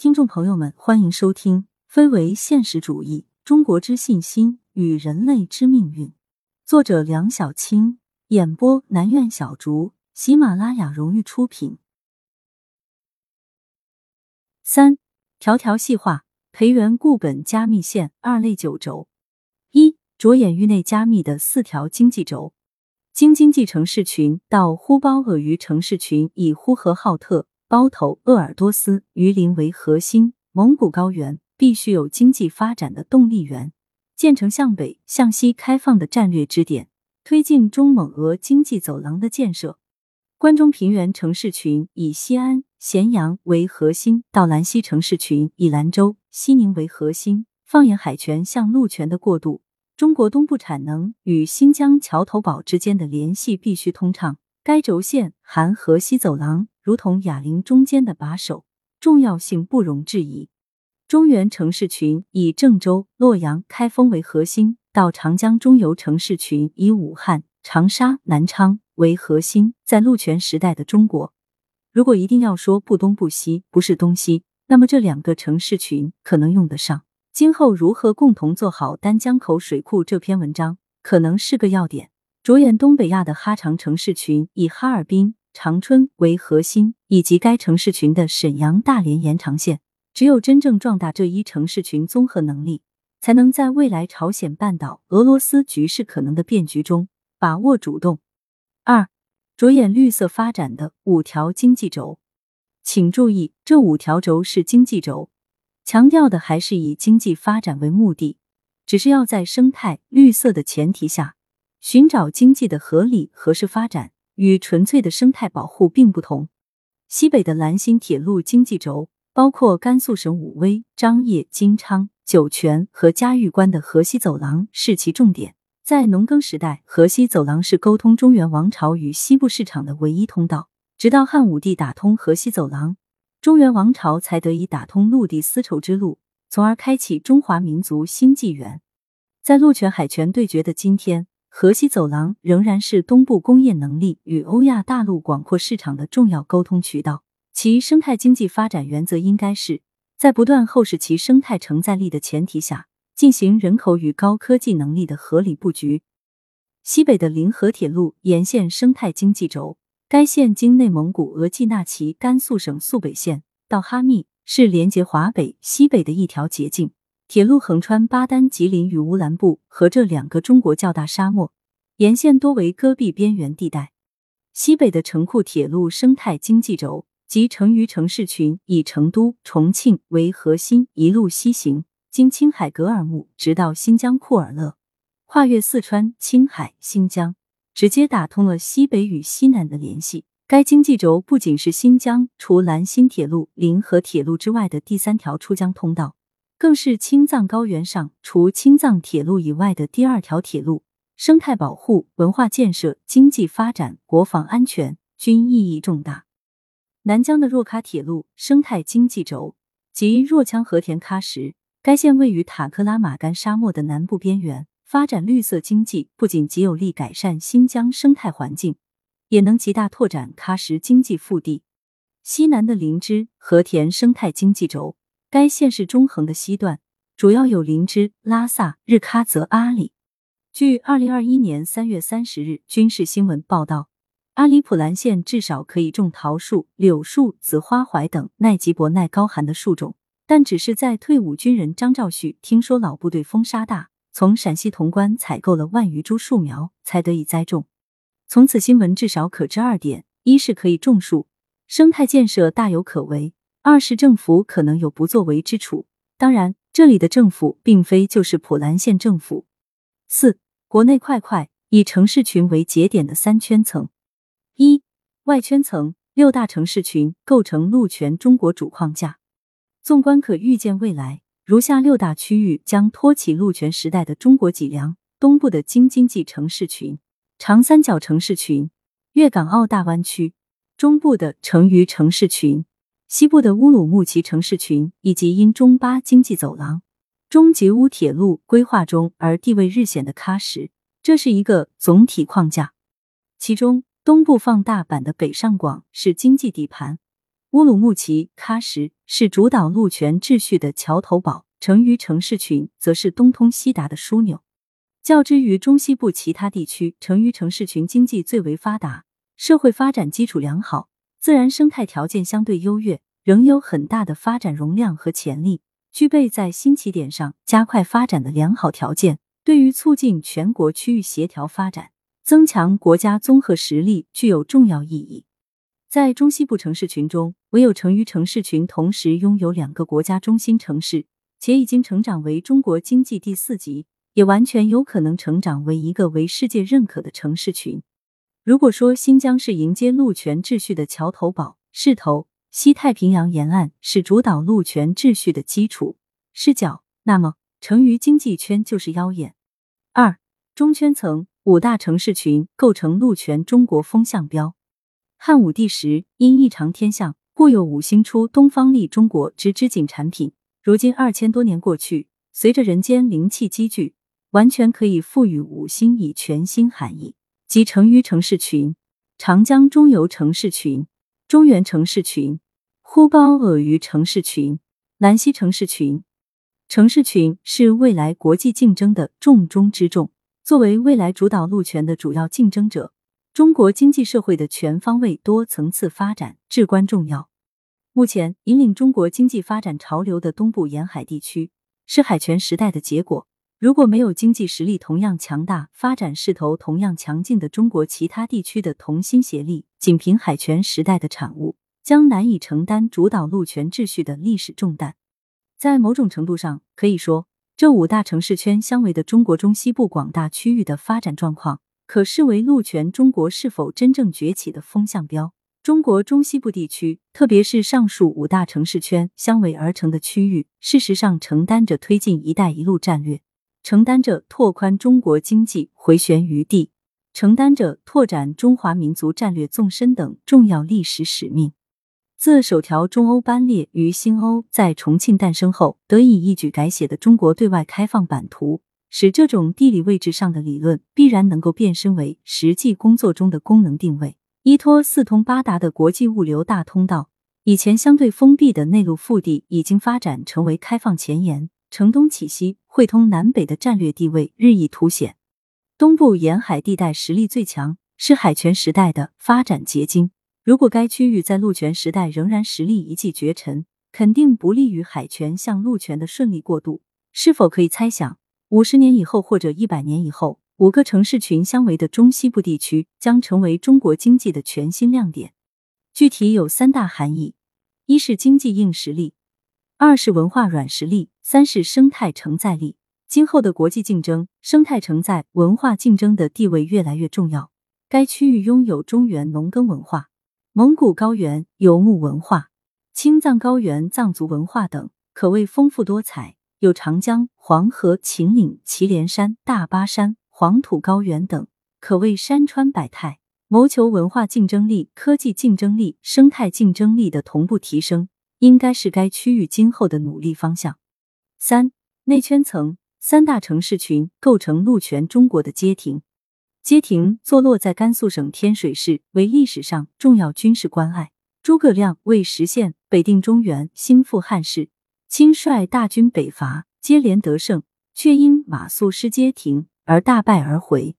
听众朋友们，欢迎收听《非为现实主义：中国之信心与人类之命运》，作者梁小青，演播南苑小竹，喜马拉雅荣誉出品。三条条细化，培元固本加密线二类九轴。一着眼域内加密的四条经济轴，京津冀城市群到呼包鄂鱼城市群以呼和浩特。包头、鄂尔多斯、榆林为核心，蒙古高原必须有经济发展的动力源，建成向北、向西开放的战略支点，推进中蒙俄经济走廊的建设。关中平原城市群以西安、咸阳为核心，到兰西城市群以兰州、西宁为核心，放眼海权向陆权的过渡。中国东部产能与新疆桥头堡之间的联系必须通畅。该轴线含河西走廊。如同哑铃中间的把手，重要性不容置疑。中原城市群以郑州、洛阳、开封为核心，到长江中游城市群以武汉、长沙、南昌为核心。在陆权时代的中国，如果一定要说不东不西，不是东西，那么这两个城市群可能用得上。今后如何共同做好丹江口水库这篇文章，可能是个要点。着眼东北亚的哈长城市群，以哈尔滨。长春为核心，以及该城市群的沈阳、大连延长线。只有真正壮大这一城市群综合能力，才能在未来朝鲜半岛、俄罗斯局势可能的变局中把握主动。二，着眼绿色发展的五条经济轴，请注意，这五条轴是经济轴，强调的还是以经济发展为目的，只是要在生态绿色的前提下，寻找经济的合理合适发展。与纯粹的生态保护并不同。西北的兰新铁路经济轴包括甘肃省武威、张掖、金昌、酒泉和嘉峪关的河西走廊是其重点。在农耕时代，河西走廊是沟通中原王朝与西部市场的唯一通道。直到汉武帝打通河西走廊，中原王朝才得以打通陆地丝绸之路，从而开启中华民族新纪元。在陆权海权对决的今天。河西走廊仍然是东部工业能力与欧亚大陆广阔市场的重要沟通渠道。其生态经济发展原则应该是在不断厚实其生态承载力的前提下，进行人口与高科技能力的合理布局。西北的临河铁路沿线生态经济轴，该线经内蒙古额济纳旗甘肃省肃北县到哈密，是连接华北、西北的一条捷径。铁路横穿巴丹、吉林与乌兰布和这两个中国较大沙漠，沿线多为戈壁边缘地带。西北的成库铁路生态经济轴及成渝城市群，以成都、重庆为核心，一路西行，经青海格尔木，直到新疆库尔勒，跨越四川、青海、新疆，直接打通了西北与西南的联系。该经济轴不仅是新疆除兰新铁路、临河铁路之外的第三条出疆通道。更是青藏高原上除青藏铁路以外的第二条铁路，生态保护、文化建设、经济发展、国防安全均意义重大。南疆的若喀铁路生态经济轴及若羌和田喀什，该线位于塔克拉玛干沙漠的南部边缘，发展绿色经济不仅极有力改善新疆生态环境，也能极大拓展喀什经济腹地。西南的林芝和田生态经济轴。该线是中横的西段，主要有林芝、拉萨、日喀则、阿里。据二零二一年三月三十日军事新闻报道，阿里普兰县至少可以种桃树、柳树、紫花槐等耐极薄、耐高寒的树种，但只是在退伍军人张兆旭听说老部队风沙大，从陕西潼关采购了万余株树苗，才得以栽种。从此新闻至少可知二点：一是可以种树，生态建设大有可为。二是政府可能有不作为之处，当然，这里的政府并非就是普兰县政府。四、国内块块以城市群为节点的三圈层：一、外圈层，六大城市群构成陆权中国主框架。纵观可预见未来，如下六大区域将托起陆权时代的中国脊梁：东部的京津冀城市群、长三角城市群、粤港澳大湾区；中部的成渝城市群。西部的乌鲁木齐城市群，以及因中巴经济走廊、中吉乌铁路规划中而地位日显的喀什，这是一个总体框架。其中，东部放大版的北上广是经济底盘，乌鲁木齐、喀什是主导陆权秩序的桥头堡，成渝城市群则是东通西达的枢纽。较之于中西部其他地区，成渝城市群经济最为发达，社会发展基础良好，自然生态条件相对优越，仍有很大的发展容量和潜力，具备在新起点上加快发展的良好条件，对于促进全国区域协调发展、增强国家综合实力具有重要意义。在中西部城市群中，唯有成渝城市群同时拥有两个国家中心城市，且已经成长为中国经济第四级，也完全有可能成长为一个为世界认可的城市群。如果说新疆是迎接陆权秩序的桥头堡、势头，西太平洋沿岸是主导陆权秩序的基础、视角，那么成渝经济圈就是妖艳。二中圈层五大城市群构成陆权中国风向标。汉武帝时因异常天象，故有五星出东方利中国之织锦产品。如今二千多年过去，随着人间灵气积聚，完全可以赋予五星以全新含义，即成渝城市群、长江中游城市群、中原城市群、呼包尔鱼城市群、兰溪城市群。城市群是未来国际竞争的重中之重，作为未来主导陆权的主要竞争者。中国经济社会的全方位、多层次发展至关重要。目前引领中国经济发展潮流的东部沿海地区，是海权时代的结果。如果没有经济实力同样强大、发展势头同样强劲的中国其他地区的同心协力，仅凭海权时代的产物，将难以承担主导陆权秩序的历史重担。在某种程度上，可以说，这五大城市圈相围的中国中西部广大区域的发展状况。可视为陆权中国是否真正崛起的风向标。中国中西部地区，特别是上述五大城市圈相围而成的区域，事实上承担着推进“一带一路”战略，承担着拓宽中国经济回旋余地，承担着拓展中华民族战略纵深等重要历史使命。自首条中欧班列于新欧在重庆诞生后，得以一举改写的中国对外开放版图。使这种地理位置上的理论必然能够变身为实际工作中的功能定位。依托四通八达的国际物流大通道，以前相对封闭的内陆腹地已经发展成为开放前沿，城东起西，汇通南北的战略地位日益凸显。东部沿海地带实力最强，是海权时代的发展结晶。如果该区域在陆权时代仍然实力一骑绝尘，肯定不利于海权向陆权的顺利过渡。是否可以猜想？五十年以后或者一百年以后，五个城市群相围的中西部地区将成为中国经济的全新亮点。具体有三大含义：一是经济硬实力，二是文化软实力，三是生态承载力。今后的国际竞争，生态承载、文化竞争的地位越来越重要。该区域拥有中原农耕文化、蒙古高原游牧文化、青藏高原藏族文化等，可谓丰富多彩。有长江、黄河、秦岭、祁连山、大巴山、黄土高原等，可谓山川百态。谋求文化竞争力、科技竞争力、生态竞争力的同步提升，应该是该区域今后的努力方向。三、内圈层三大城市群构成陆权中国的街亭。街亭坐落在甘肃省天水市，为历史上重要军事关隘。诸葛亮为实现北定中原、兴复汉室。亲率大军北伐，接连得胜，却因马谡失街亭而大败而回。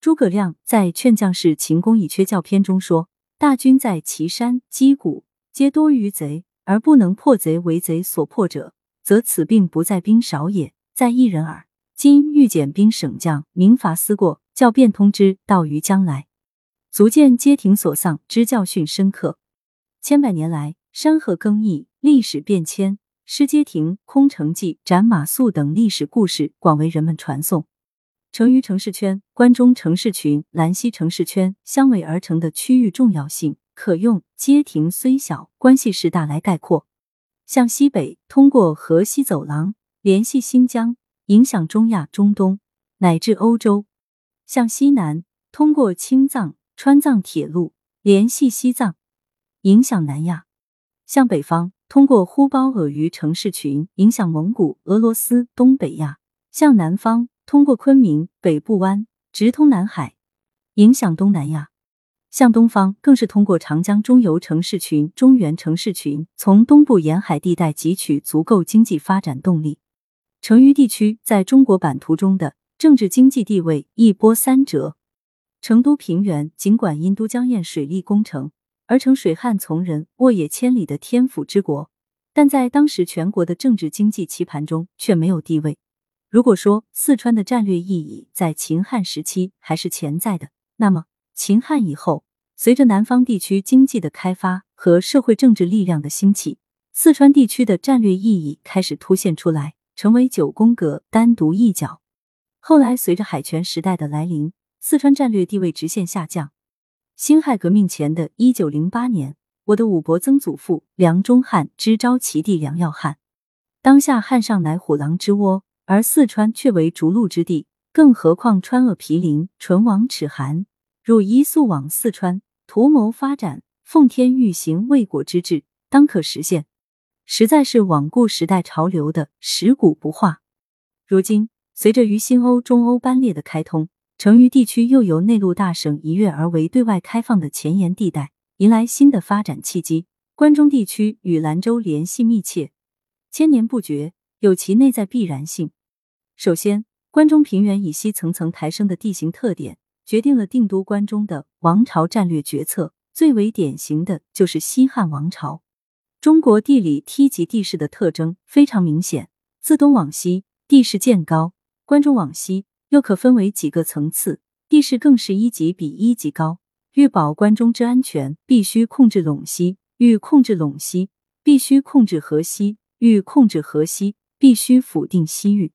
诸葛亮在《劝将士秦公以缺教篇》中说：“大军在岐山、击鼓，皆多于贼，而不能破贼为贼所破者，则此病不在兵少也，在一人耳。今欲减兵省将，明伐思过，教变通之道于将来，足见街亭所丧之教训深刻。千百年来，山河更易，历史变迁。”失街亭、空城计、斩马谡等历史故事广为人们传颂。成渝城市圈、关中城市群、兰溪城市圈相围而成的区域重要性，可用街亭虽小，关系事大来概括。向西北，通过河西走廊联系新疆，影响中亚、中东乃至欧洲；向西南，通过青藏、川藏铁路联系西藏，影响南亚；向北方。通过呼包尔鱼城市群影响蒙古、俄罗斯、东北亚；向南方通过昆明、北部湾直通南海，影响东南亚；向东方更是通过长江中游城市群、中原城市群，从东部沿海地带汲取足够经济发展动力。成渝地区在中国版图中的政治经济地位一波三折。成都平原尽管因都江堰水利工程而成水旱从人、沃野千里的天府之国，但在当时全国的政治经济棋盘中却没有地位。如果说四川的战略意义在秦汉时期还是潜在的，那么秦汉以后，随着南方地区经济的开发和社会政治力量的兴起，四川地区的战略意义开始凸显出来，成为九宫格单独一角。后来随着海权时代的来临。四川战略地位直线下降。辛亥革命前的一九零八年，我的五伯曾祖父梁中汉支招齐地梁耀汉，当下汉上乃虎狼之窝，而四川却为逐鹿之地。更何况川鄂毗邻，唇亡齿寒，汝一速往四川，图谋发展，奉天欲行未果之志，当可实现。实在是罔顾时代潮流的食古不化。如今，随着渝新欧、中欧班列的开通。成渝地区又由内陆大省一跃而为对外开放的前沿地带，迎来新的发展契机。关中地区与兰州联系密切，千年不绝，有其内在必然性。首先，关中平原以西层层抬升的地形特点，决定了定都关中的王朝战略决策。最为典型的就是西汉王朝。中国地理梯级地势的特征非常明显，自东往西，地势渐高，关中往西。又可分为几个层次，地势更是一级比一级高。欲保关中之安全，必须控制陇西；欲控制陇西，必须控制河西；欲控制河西，必须否定西域。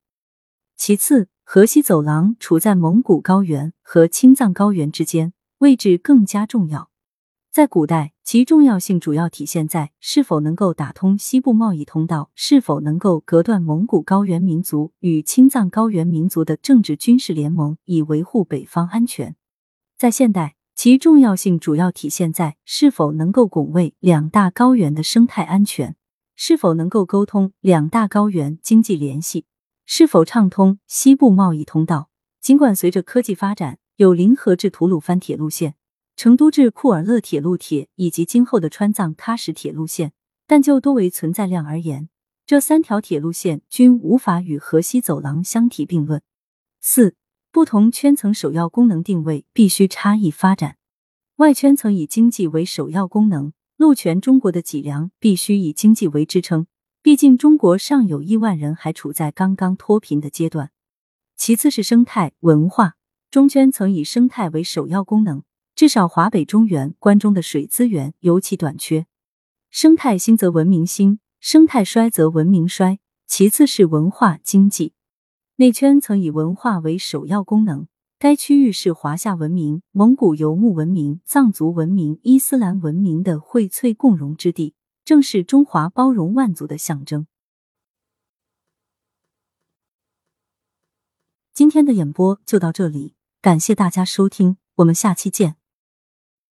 其次，河西走廊处在蒙古高原和青藏高原之间，位置更加重要。在古代，其重要性主要体现在是否能够打通西部贸易通道，是否能够隔断蒙古高原民族与青藏高原民族的政治军事联盟，以维护北方安全。在现代，其重要性主要体现在是否能够拱卫两大高原的生态安全，是否能够沟通两大高原经济联系，是否畅通西部贸易通道。尽管随着科技发展，有临河至吐鲁番铁路线。成都至库尔勒铁路铁以及今后的川藏喀什铁路线，但就多维存在量而言，这三条铁路线均无法与河西走廊相提并论。四、不同圈层首要功能定位必须差异发展。外圈层以经济为首要功能，陆权中国的脊梁必须以经济为支撑，毕竟中国尚有亿万人还处在刚刚脱贫的阶段。其次是生态文化，中圈层以生态为首要功能。至少华北、中原、关中的水资源尤其短缺，生态兴则文明兴，生态衰则文明衰。其次是文化经济，内圈曾以文化为首要功能，该区域是华夏文明、蒙古游牧文明、藏族文明、伊斯兰文明的荟萃共融之地，正是中华包容万族的象征。今天的演播就到这里，感谢大家收听，我们下期见。